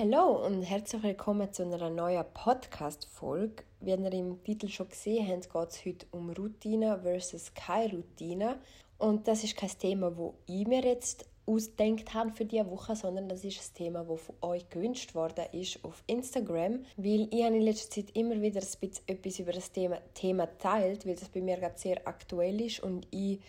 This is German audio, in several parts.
Hallo und herzlich willkommen zu einer neuen Podcast-Folge. Wie ihr im Titel schon gesehen habt, geht es heute um Routine versus keine Routine. Und das ist kein Thema, das ich mir jetzt ausdenkt habe für diese Woche, sondern das ist ein Thema, das von euch gewünscht worden ist auf Instagram, weil ich habe in letzter Zeit immer wieder ein bisschen etwas über das Thema, Thema teilt, weil das bei mir gerade sehr aktuell ist und ich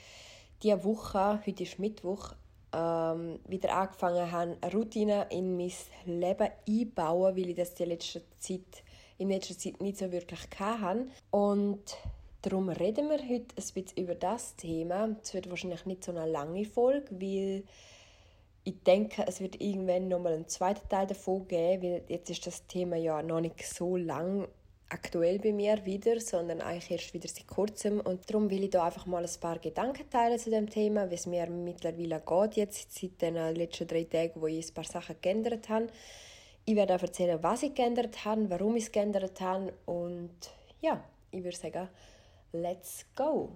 diese Woche, heute ist Mittwoch, ähm, wieder angefangen habe, Routine in mein Leben einzubauen, weil ich das die letzte Zeit, in letzter Zeit nicht so wirklich hatte. Und darum reden wir heute ein bisschen über das Thema. Es wird wahrscheinlich nicht so eine lange Folge, weil ich denke, es wird irgendwann nochmal einen zweiten Teil davon geben, weil jetzt ist das Thema ja noch nicht so lang aktuell bei mir wieder, sondern eigentlich erst wieder seit kurzem. Und darum will ich da einfach mal ein paar Gedanken teilen zu dem Thema, wie es mir mittlerweile geht, jetzt seit den letzten drei Tagen, wo ich ein paar Sachen geändert habe. Ich werde auch erzählen, was ich geändert habe, warum ich es geändert habe und ja, ich würde sagen, let's go!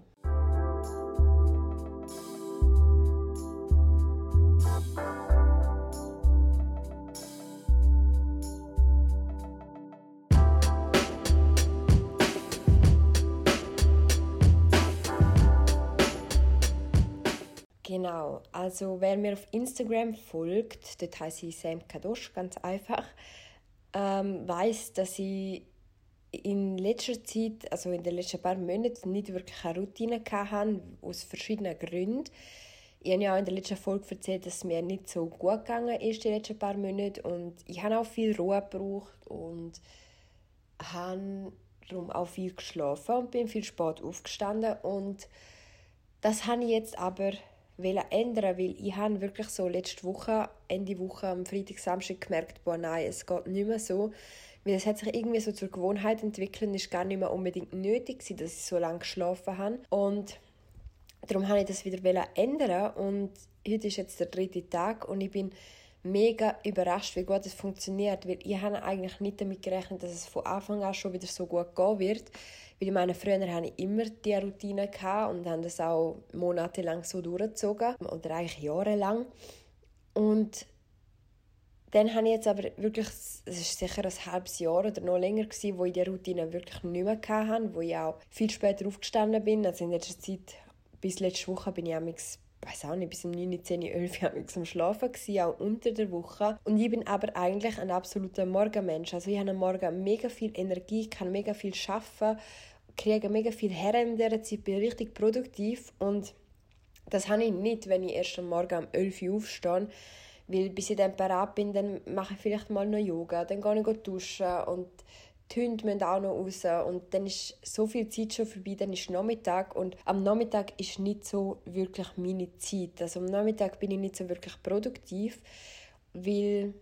Genau, also wer mir auf Instagram folgt, dort heiße ich Sam Kadosh, ganz einfach, ähm, weiß, dass ich in letzter Zeit, also in den letzten paar Monaten, nicht wirklich eine Routine hatte, aus verschiedenen Gründen. Ich habe ja auch in der letzten Folge erzählt, dass es mir nicht so gut gegangen ist die letzten paar Monate. Und ich habe auch viel Ruhe gebraucht und habe darum auch viel geschlafen und bin viel spät aufgestanden. Und das habe ich jetzt aber ändern, weil ich habe wirklich so letzte Woche, Ende Woche, am Freitag, Samstag gemerkt, boah, nein, es geht nicht mehr so, weil es hat sich irgendwie so zur Gewohnheit entwickelt und ist gar nicht mehr unbedingt nötig gewesen, dass ich so lange geschlafen habe. Und darum habe ich das wieder ändern. Und heute ist jetzt der dritte Tag und ich bin mega überrascht, wie gut es funktioniert, weil ich habe eigentlich nicht damit gerechnet, dass es von Anfang an schon wieder so gut gehen wird, weil ich meine, früher hatte ich immer diese Routine und habe das auch monatelang so durchgezogen oder eigentlich jahrelang und dann habe ich jetzt aber wirklich, es ist sicher ein halbes Jahr oder noch länger gewesen, wo ich diese Routine wirklich nicht mehr hatte, wo ich auch viel später aufgestanden bin. Also in letzter Zeit, bis letzte Woche bin ich weiß auch nicht, bis um 9, 10, 11 Uhr am Schlafen auch unter der Woche. Und ich bin aber eigentlich ein absoluter Morgenmensch. Also ich habe am Morgen mega viel Energie, kann mega viel arbeiten, kriege mega viel her in dieser Zeit, bin richtig produktiv und das habe ich nicht, wenn ich erst am Morgen um 11 Uhr aufstehe, weil bis ich dann parat bin, dann mache ich vielleicht mal noch Yoga, dann gehe ich duschen und die Hunde müssen auch noch raus und dann ist so viel Zeit schon vorbei, dann ist Nachmittag und am Nachmittag ist nicht so wirklich meine Zeit. Also am Nachmittag bin ich nicht so wirklich produktiv, weil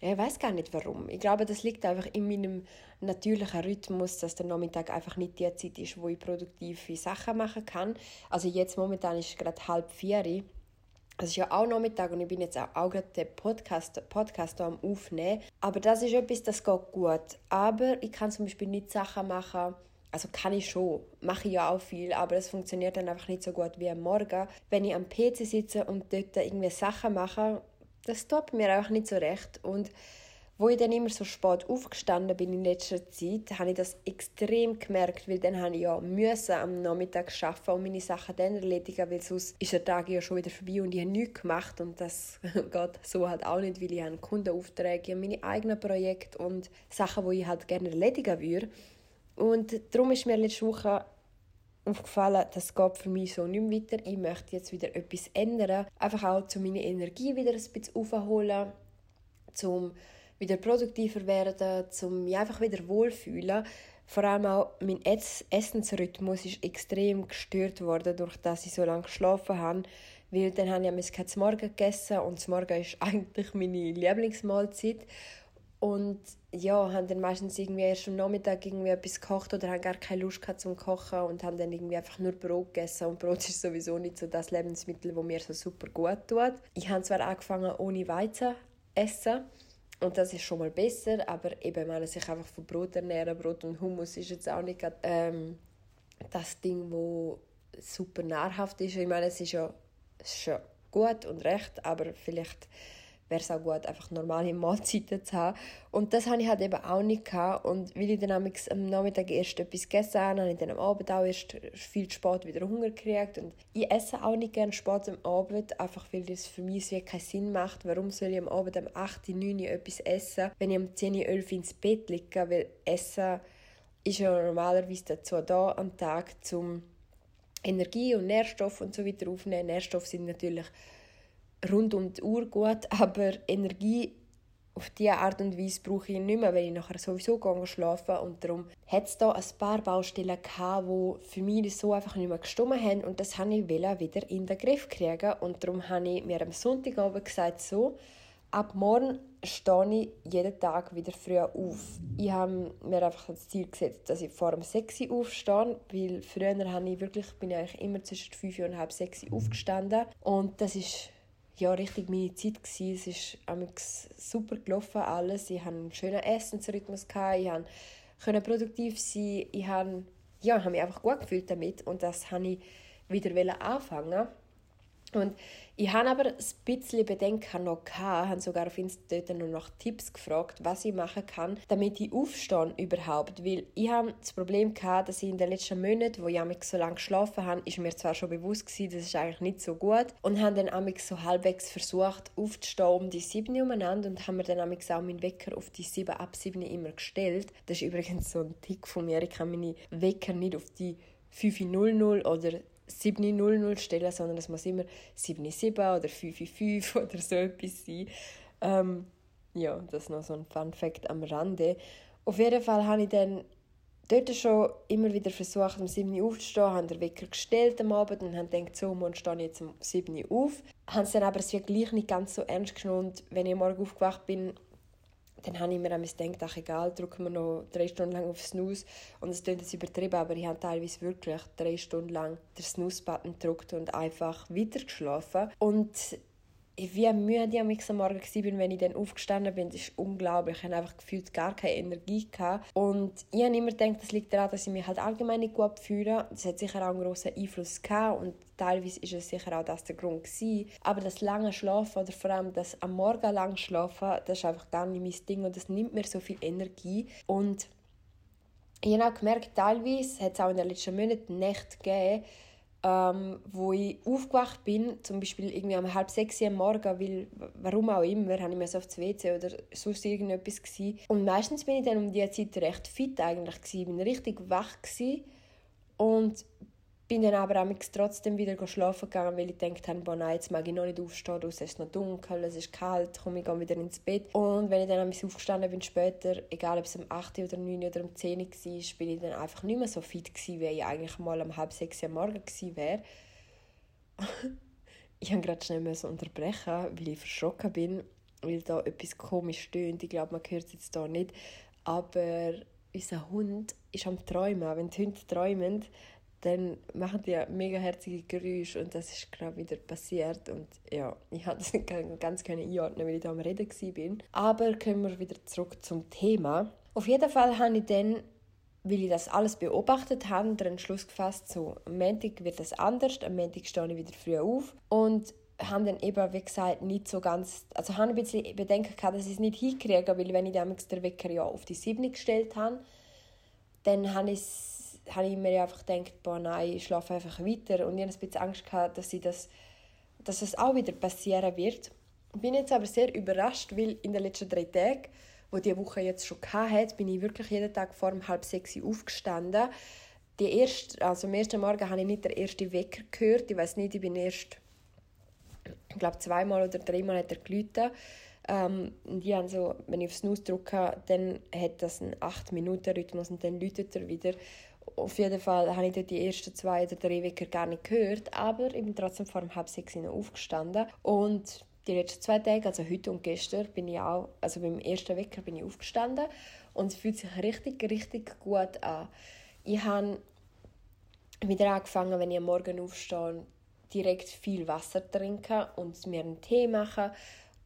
ich weiß gar nicht warum. Ich glaube, das liegt einfach in meinem natürlichen Rhythmus, dass der Nachmittag einfach nicht die Zeit ist, wo ich produktive Sachen machen kann. Also jetzt momentan ist es gerade halb vier es ist ja auch Nachmittag und ich bin jetzt auch, auch gerade den Podcast, Podcast am Aufnehmen. Aber das ist etwas, das geht gut. Aber ich kann zum Beispiel nicht Sachen machen, also kann ich schon, mache ich ja auch viel, aber es funktioniert dann einfach nicht so gut wie am Morgen. Wenn ich am PC sitze und dort irgendwie Sachen mache, das tut mir einfach nicht so recht. Und wo ich dann immer so spät aufgestanden bin in letzter Zeit, habe ich das extrem gemerkt, weil dann habe ich ja müssen am Nachmittag arbeiten und meine Sachen dann erledigen, weil sonst ist der Tag ja schon wieder vorbei und ich habe nichts gemacht und das geht so halt auch nicht, weil ich habe Kundenaufträge, ich meine eigenen Projekte und Sachen, die ich halt gerne erledigen würde. Und darum ist mir letzte Woche aufgefallen, das geht für mich so nicht mehr weiter. Ich möchte jetzt wieder etwas ändern. Einfach auch, um meine Energie wieder ein bisschen aufzuholen, um wieder produktiver werden, um mich einfach wieder wohlfühlen. Vor allem auch mein Essensrhythmus ist extrem gestört worden, durch dass ich so lange geschlafen habe. Weil dann habe ich kein Morgen gegessen und das Morgen ist eigentlich meine Lieblingsmahlzeit. Und ja, haben dann meistens irgendwie erst am Nachmittag irgendwie etwas gekocht oder haben gar keine Lust gehabt zum Kochen und haben dann irgendwie einfach nur Brot gegessen. Und Brot ist sowieso nicht so das Lebensmittel, das mir so super gut tut. Ich habe zwar angefangen ohne Weizen essen, und das ist schon mal besser, aber eben, wenn sich einfach von Brot ernähren, Brot und Hummus ist jetzt auch nicht grad, ähm, das Ding, wo super nahrhaft ist. Ich meine, es ist ja, es ist ja gut und recht, aber vielleicht wäre es auch gut, einfach normale Mahlzeiten zu haben. Und das hatte ich halt eben auch nicht. Gehabt. Und weil ich dann am Nachmittag erst etwas gegessen habe, habe ich dann am Abend auch erst viel spät wieder Hunger gekriegt. Und ich esse auch nicht gerne spät am Abend, einfach weil das für mich wie keinen Sinn macht. Warum soll ich am Abend um 8, 9 Uhr etwas essen, wenn ich um 10, 11 ins Bett liege? Weil Essen ist ja normalerweise dazu da am Tag, um Energie und Nährstoffe und so weiter aufzunehmen. Nährstoffe sind natürlich rund um die Uhr gut, aber Energie auf diese Art und Weise brauche ich nicht mehr, weil ich nachher sowieso schlafen und darum hat es da ein paar Baustellen gehabt, die für mich so einfach nicht mehr gestimmt haben und das wollte ich wieder in den Griff kriegen und darum habe ich mir am Sonntagabend gesagt, so, ab morgen stehe ich jeden Tag wieder früh auf. Ich habe mir einfach das Ziel gesetzt, dass ich vor dem 6 Uhr aufstehe, weil früher habe ich wirklich, bin ich eigentlich immer zwischen 5 und halb 6 Uhr aufgestanden und das ist ja, richtig meine Zeit. Gewesen. Es ist super gelaufen, alles. Ich hatte einen schönen Essensrhythmus, ich konnte produktiv sein, ich habe, ja, habe mich einfach gut gefühlt damit und das wollte ich wieder anfangen. Und ich habe aber ein bisschen Bedenken noch gehabt, habe sogar auf Instagram noch nach Tipps gefragt, was ich machen kann, damit ich aufstehe überhaupt, weil ich habe das Problem gehabt, dass ich in den letzten Monaten, wo ich so lange geschlafen habe, ist mir zwar schon bewusst gewesen, das ist eigentlich nicht so gut und habe dann so halbwegs versucht aufzustehen um die 7 umeinander und habe mir dann auch meinen Wecker auf die 7 ab 7 immer gestellt. Das ist übrigens so ein Tick von mir, ich kann meine Wecker nicht auf die 5.00 oder 7.00 stellen, sondern es muss immer 7.7 oder 5.5 oder so etwas sein. Ähm, ja, das ist noch so ein Fun Fact am Rande. Auf jeden Fall habe ich dann dort schon immer wieder versucht, um 7 Uhr aufzustehen, habe den Wecker gestellt am Abend und habe gedacht, so, morgen stehe ich jetzt um 7 Uhr auf. Habe es dann aber gleich nicht ganz so ernst genommen wenn ich morgen aufgewacht bin, dann habe ich mir gedacht, ach egal, drücken wir noch drei Stunden lang auf Snooze. Und es klingt jetzt übertrieben, aber ich habe teilweise wirklich drei Stunden lang den Snooze-Button gedrückt und einfach weiter geschlafen. Und wie müde ich am Morgen war, wenn ich dann aufgestanden bin, das ist unglaublich. Ich hatte einfach gefühlt gar keine Energie. Gehabt. Und ich habe immer gedacht, das liegt daran, dass ich mich halt allgemein nicht gut fühle. Das hat sicher auch einen grossen Einfluss gehabt und teilweise ist es sicher auch das der Grund gewesen. Aber das lange Schlafen oder vor allem das am Morgen lang Schlafen, das ist einfach gar nicht mein Ding und das nimmt mir so viel Energie. Und ich habe auch gemerkt, teilweise hat es auch in den letzten Monaten Nächte gegeben, ähm, wo ich aufgewacht bin, zum Beispiel irgendwie um halb sechs am Morgen, weil, warum auch immer, habe ich mir so aufs WC oder sonst irgendetwas gewesen. Und meistens bin ich dann um diese Zeit recht fit eigentlich gewesen, bin richtig wach gewesen und bin dann aber trotzdem wieder schlafen gegangen, weil ich gedacht habe, boah, nein, jetzt mag ich noch nicht aufstehen, es ist noch dunkel, es ist kalt, komme ich wieder ins Bett. Und wenn ich dann aufgestanden bin später, egal ob es um 8 oder 9 oder um 10 Uhr war, bin ich dann einfach nicht mehr so fit gewesen, wie ich eigentlich mal um halb sechs am Morgen gewesen wäre. ich habe gerade schnell so unterbrechen, weil ich verschrocken bin, weil da etwas komisch stöhnt. Ich glaube, man hört es jetzt hier nicht. Aber unser Hund ist am Träumen. Wenn die Hunde träumen, dann machen die mega herzige Geräusche und das ist gerade wieder passiert und ja, ich hatte das ganz keine einordnen, weil ich da am Reden war. Aber kommen wir wieder zurück zum Thema. Auf jeden Fall habe ich dann, weil ich das alles beobachtet habe, den Entschluss gefasst, so, am Montag wird das anders, am Montag stehe ich wieder früh auf und haben dann eben, wie gesagt, nicht so ganz, also habe ein bisschen Bedenken gehabt, dass ich es nicht hinkriege, weil wenn ich damals den Wecker ja auf die 7 gestellt habe, dann habe ich es habe ich mir einfach gedacht, boah, nein, ich schlafe einfach weiter. Und ich hatte ein bisschen Angst, dass, ich das, dass es auch wieder passieren wird. Ich bin jetzt aber sehr überrascht, weil in den letzten drei Tagen, wo die Woche jetzt schon hatte, bin ich wirklich jeden Tag vor um halb sechs aufgestanden. Die erste, also am ersten Morgen habe ich nicht den ersten Wecker gehört. Ich weiß nicht, ich bin erst, ich glaube, zweimal oder dreimal hat er geläutet. Ähm, die haben so, wenn ich auf Snooze drücke, dann hat das einen 8-Minuten-Rhythmus und dann läutet er wieder auf jeden Fall habe ich dort die ersten zwei oder drei Wecker gar nicht gehört, aber ich bin trotzdem vor halb sechs aufgestanden und die letzten zwei Tage, also heute und gestern, bin ich auch, also beim ersten Wecker bin ich aufgestanden und es fühlt sich richtig, richtig gut an. Ich habe wieder angefangen, wenn ich am Morgen aufstehe, direkt viel Wasser trinken und mir einen Tee machen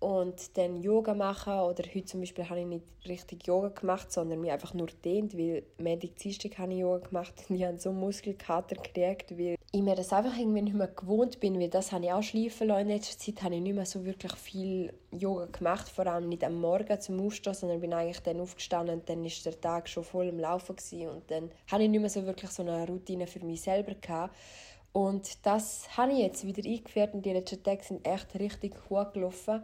und dann Yoga machen oder heute zum Beispiel habe ich nicht richtig Yoga gemacht, sondern mich einfach nur dehnt, weil Montag, Dienstag habe ich Yoga gemacht und ich habe so Muskelkater gekriegt, weil ich mir das einfach irgendwie nicht mehr gewohnt bin, weil das habe ich auch schleifen lassen. In letzter Zeit habe ich nicht mehr so wirklich viel Yoga gemacht, vor allem nicht am Morgen zum Aufstehen, sondern bin eigentlich dann aufgestanden und dann ist der Tag schon voll im Laufen gewesen. und dann habe ich nicht mehr so wirklich so eine Routine für mich selber gehabt. Und das habe ich jetzt wieder eingeführt und die letzten Tage sind echt richtig gut gelaufen.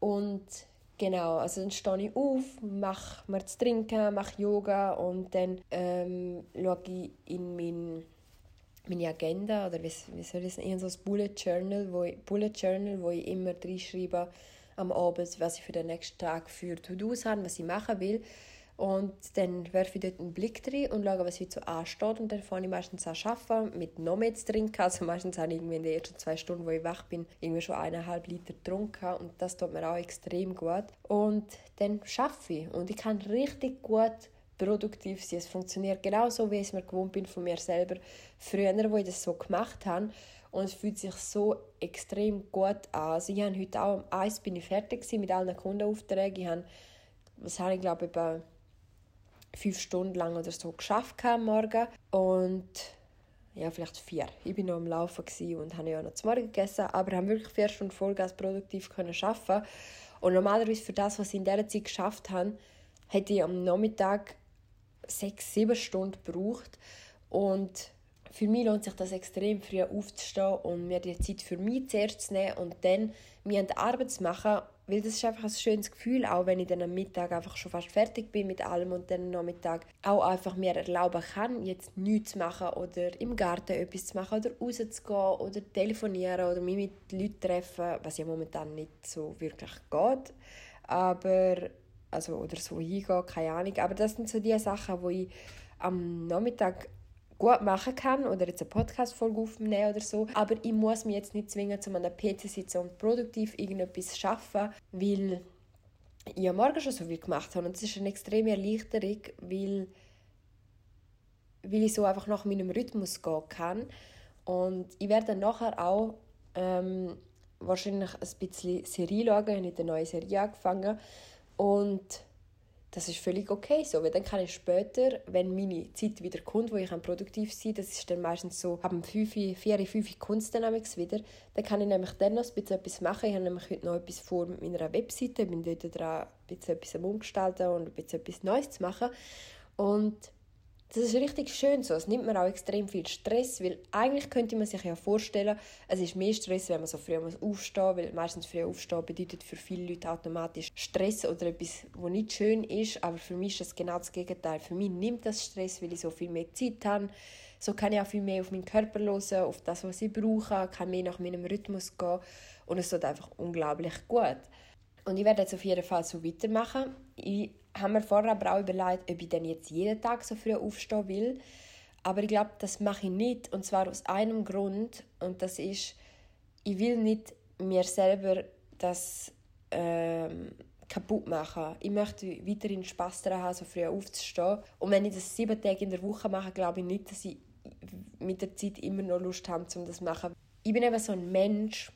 Und genau, also dann stehe ich auf, mache mir zu trinken, mache Yoga und dann ähm, schaue ich in mein, meine Agenda oder wie, wie soll ich sagen, so ein Bullet Journal, wo ich, Bullet Journal, wo ich immer reinschreibe am Abend, was ich für den nächsten Tag für To-Dos habe, was ich machen will. Und dann werfe ich dort einen Blick drin und schaue, was heute so ansteht. Und dann fange ich meistens an arbeiten, mit noch mehr zu trinken. Also meistens habe ich irgendwie in den ersten zwei Stunden, wo ich wach bin, irgendwie schon eineinhalb Liter getrunken. Und das tut mir auch extrem gut. Und dann arbeite ich. Und ich kann richtig gut produktiv sein. Es funktioniert genauso, wie ich es mir gewohnt bin von mir selber. Früher, wo ich das so gemacht habe. Und es fühlt sich so extrem gut an. Also ich habe heute auch um eins bin ich fertig mit allen Kundenaufträgen. Ich habe, was habe ich glaube ich, fünf Stunden lang oder so geschafft am Morgen und ja, vielleicht vier. Ich bin noch am Laufen und habe ja noch zum Morgen gegessen, aber habe wirklich vier Stunden Vollgas produktiv können arbeiten. Und normalerweise für das, was ich in dieser Zeit geschafft habe, hätte ich am Nachmittag sechs, sieben Stunden gebraucht. Und für mich lohnt sich das extrem, früh aufzustehen und mir die Zeit für mich zuerst zu nehmen und dann mir an die Arbeit zu machen weil das ist einfach ein schönes Gefühl, auch wenn ich dann am Mittag einfach schon fast fertig bin mit allem und dann am Nachmittag auch einfach mir erlauben kann, jetzt nichts zu machen oder im Garten etwas zu machen oder rauszugehen oder telefonieren oder mich mit Leuten treffen, was ja momentan nicht so wirklich geht. Aber, also, oder so hingehen, keine Ahnung. Aber das sind so die Sachen, wo ich am Nachmittag gut machen kann oder jetzt eine Podcast-Folge aufnehmen oder so. Aber ich muss mich jetzt nicht zwingen, zu einem PC sitzen und produktiv irgendetwas zu arbeiten, weil ich am Morgen schon so viel gemacht habe. Und es ist eine extreme Erleichterung, weil, weil ich so einfach nach meinem Rhythmus gehen kann. Und ich werde dann nachher auch ähm, wahrscheinlich ein bisschen Serie schauen. Ich habe eine neue Serie angefangen. Und das ist völlig okay so, weil dann kann ich später, wenn meine Zeit wieder kommt, wo ich produktiv sein kann, das ist dann meistens so, ab 5, 4, 5 kommt es dann wieder, dann kann ich nämlich dann noch ein bisschen etwas machen. Ich habe nämlich heute noch etwas vor mit meiner Webseite, bin dort dran, ein bisschen etwas umgestalten und ein bisschen etwas Neues zu machen. Und das ist richtig schön so. Es nimmt mir auch extrem viel Stress, weil eigentlich könnte man sich ja vorstellen, es ist mehr Stress, wenn man so früh muss aufstehen, weil meistens früh aufstehen bedeutet für viele Leute automatisch Stress oder etwas, was nicht schön ist. Aber für mich ist das genau das Gegenteil. Für mich nimmt das Stress, weil ich so viel mehr Zeit habe. So kann ich auch viel mehr auf meinen Körper hören, auf das, was ich brauche, kann mehr nach meinem Rhythmus gehen und es tut einfach unglaublich gut. Und ich werde jetzt auf jeden Fall so weitermachen. Ich habe mir vorher aber auch überlegt, ob ich dann jetzt jeden Tag so früh aufstehen will. Aber ich glaube, das mache ich nicht. Und zwar aus einem Grund. Und das ist, ich will nicht mir selber das ähm, kaputt machen. Ich möchte weiterhin Spass daran haben, so früh aufzustehen. Und wenn ich das sieben Tage in der Woche mache, glaube ich nicht, dass ich mit der Zeit immer noch Lust habe, um das zu machen. Ich bin eben so ein Mensch,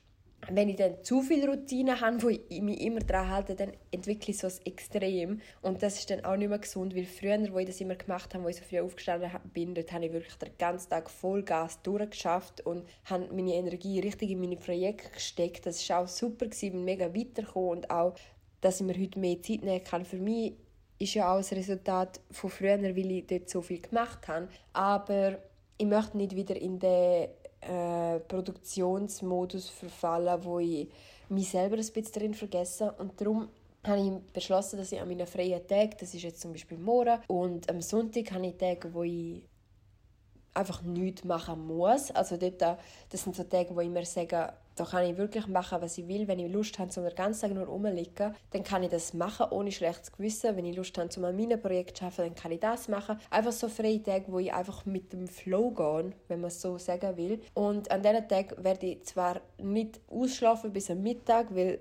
wenn ich dann zu viel Routine habe, wo ich mich immer daran halte, dann entwickle ich so ein Extrem. Und das ist dann auch nicht mehr gesund, weil früher, wo ich das immer gemacht habe, wo ich so früh aufgestanden bin, dort habe ich wirklich den ganzen Tag Vollgas durchgeschafft und habe meine Energie richtig in meine Projekte gesteckt. Das war auch super, ich bin mega weitergekommen und auch, dass ich mir heute mehr Zeit nehmen kann. Für mich ist ja auch das Resultat von früher, weil ich dort so viel gemacht habe. Aber ich möchte nicht wieder in den äh, Produktionsmodus verfallen, wo ich mich selber ein bisschen drin vergesse. Und darum habe ich beschlossen, dass ich an meinen freien Tagen, das ist jetzt zum Beispiel morgen, und am Sonntag habe ich Tage, wo ich einfach nichts machen muss. Also dort, das sind so Tage, wo ich mir sage, da kann ich wirklich machen, was ich will. Wenn ich Lust habe, so den ganzen Tag nur rumliegen, dann kann ich das machen, ohne schlechtes Gewissen. Wenn ich Lust habe, um an meinem Projekt zu arbeiten, dann kann ich das machen. Einfach so freie Tage, wo ich einfach mit dem Flow gehe, wenn man es so sagen will. Und an diesen Tagen werde ich zwar nicht ausschlafen bis am Mittag, weil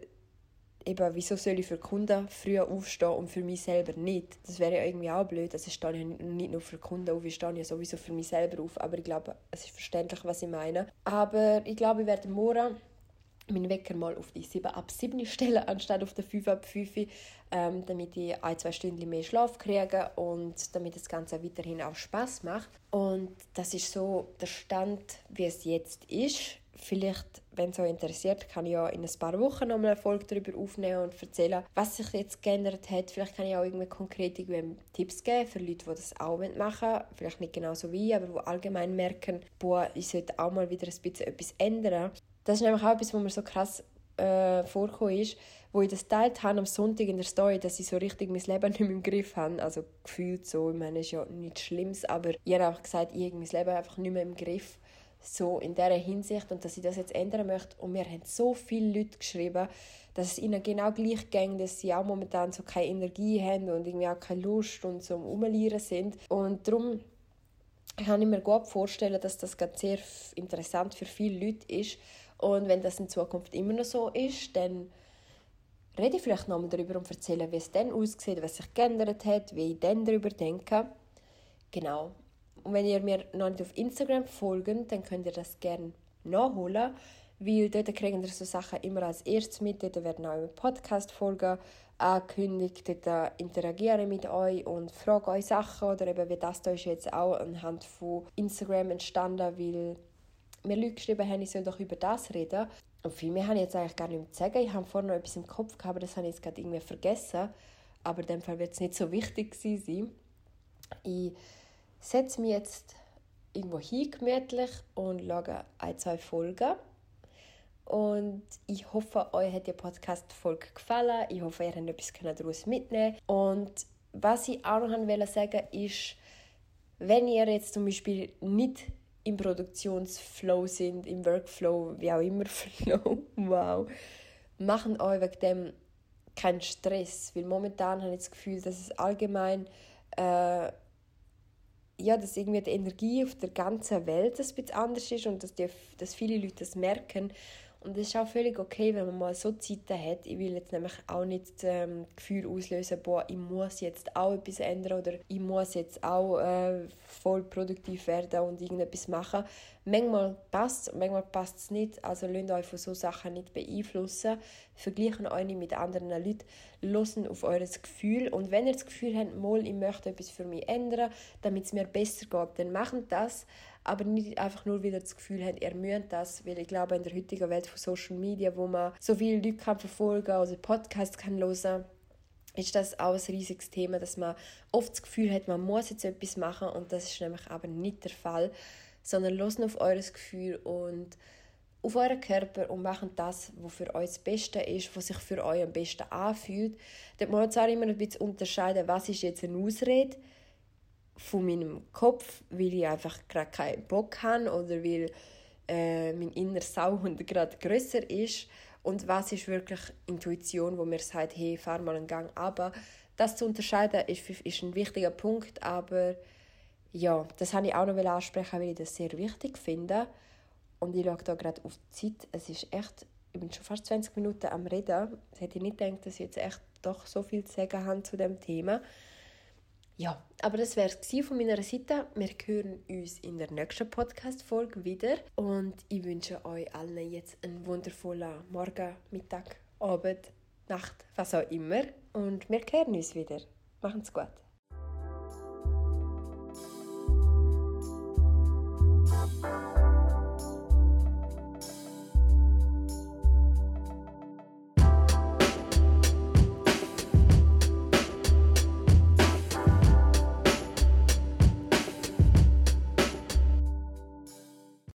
eben, wieso soll ich für Kunden früh aufstehen und für mich selber nicht? Das wäre ja irgendwie auch blöd. Also ich stehe ja nicht nur für Kunden auf, ich stehe ja sowieso für mich selber auf. Aber ich glaube, es ist verständlich, was ich meine. Aber ich glaube, ich werde morgen meinen Wecker mal auf die 7 ab 7 stellen, anstatt auf die 5 ab 5, ähm, damit ich ein, zwei Stunden mehr Schlaf kriege und damit das Ganze weiterhin auch Spaß macht. Und das ist so der Stand, wie es jetzt ist. Vielleicht, wenn es euch interessiert, kann ich ja in ein paar Wochen noch eine Folge darüber aufnehmen und erzählen, was sich jetzt geändert hat. Vielleicht kann ich auch irgendwie konkret Tipps geben für Leute, die das auch machen wollen. Vielleicht nicht genau so wie, aber die allgemein merken, boah, ich sollte auch mal wieder ein bisschen etwas ändern. Das ist nämlich auch etwas, was mir so krass äh, vorgekommen ist, wo ich das teilt habe am Sonntag in der Story, dass ich so richtig mein Leben nicht mehr im Griff habe. Also gefühlt so, ich meine, es ist ja nichts Schlimmes, aber ich habe einfach gesagt, ich habe mein Leben einfach nicht mehr im Griff so in dieser Hinsicht und dass ich das jetzt ändern möchte. Und mir haben so viele Leute geschrieben, dass es ihnen genau gleich ging, dass sie auch momentan so keine Energie haben und irgendwie auch keine Lust und so umlieren sind. Und darum kann ich mir gut vorstellen, dass das ganz sehr interessant für viele Leute ist. Und wenn das in Zukunft immer noch so ist, dann rede ich vielleicht nochmal darüber und erzähle, wie es dann aussieht, was sich geändert hat, wie ich dann darüber denke. Genau. Und wenn ihr mir noch nicht auf Instagram folgt, dann könnt ihr das gerne nachholen, weil dort kriegen ihr so Sachen immer als erstes mit. Dort werden auch Podcast-Folgen angekündigt, dort interagiere mit euch und frage euch Sachen oder eben wie das da ist jetzt auch anhand von Instagram entstanden, weil mir Leute geschrieben haben, ich soll doch über das reden. Und viel mehr habe ich jetzt eigentlich gar nicht mehr zu sagen. Ich habe vorhin noch etwas im Kopf gehabt, aber das habe ich jetzt gerade irgendwie vergessen. Aber in dem Fall wird es nicht so wichtig sein. Ich setze mich jetzt irgendwo hin, gemütlich, und schaue ein, zwei Folgen. Und ich hoffe, euch hat die Podcast-Folge gefallen. Ich hoffe, ihr habt etwas daraus mitnehmen Und was ich auch noch sagen wollte, ist, wenn ihr jetzt zum Beispiel nicht im Produktionsflow sind, im Workflow, wie auch immer Flow, wow, machen euch wegen dem keinen Stress, weil momentan habe ich das Gefühl, dass es allgemein äh, ja, dass irgendwie die Energie auf der ganzen Welt ein bisschen anders ist und dass, die, dass viele Leute das merken und es ist auch völlig okay, wenn man mal so Zeiten hat. Ich will jetzt nämlich auch nicht ähm, das Gefühl auslösen, boah, ich muss jetzt auch etwas ändern oder ich muss jetzt auch äh, voll produktiv werden und irgendetwas machen. Manchmal passt es, manchmal passt es nicht. Also lasst euch von solchen Sachen nicht beeinflussen. Vergleichen euch nicht mit anderen Leuten. Losen auf euer Gefühl. Und wenn ihr das Gefühl habt, mal, ich möchte etwas für mich ändern, damit es mir besser geht, dann macht das. Aber nicht einfach nur wieder das Gefühl haben, ihr müsst das, weil ich glaube, in der heutigen Welt von Social Media, wo man so viele Leute kann verfolgen kann, also Podcasts kann hören ist das auch ein riesiges Thema, dass man oft das Gefühl hat, man muss jetzt etwas machen. Und das ist nämlich aber nicht der Fall, sondern losen auf eures Gefühl und auf euren Körper und machen das, was für euch das Beste ist, was sich für euch am besten anfühlt. Dort muss man zwar immer ein bisschen unterscheiden, was ist jetzt eine Ausrede von meinem Kopf, weil ich einfach gerade keinen Bock habe oder weil äh, mein innerer Sauhund gerade größer ist und was ist wirklich Intuition, wo mir sagt, hey, fahr mal einen Gang aber Das zu unterscheiden ist, ist ein wichtiger Punkt, aber ja, das habe ich auch noch ansprechen, weil ich das sehr wichtig finde. Und ich schaue da gerade auf die Zeit. Es ist echt, ich bin schon fast 20 Minuten am Reden. Das hätte ich nicht gedacht, dass ich jetzt echt doch so viel zu sagen habe zu dem Thema. Ja, aber das wäre es von meiner Seite. Wir hören uns in der nächsten Podcast-Folge wieder. Und ich wünsche euch allen jetzt einen wundervollen Morgen, Mittag, Abend, Nacht, was auch immer. Und wir hören uns wieder. Machen's gut.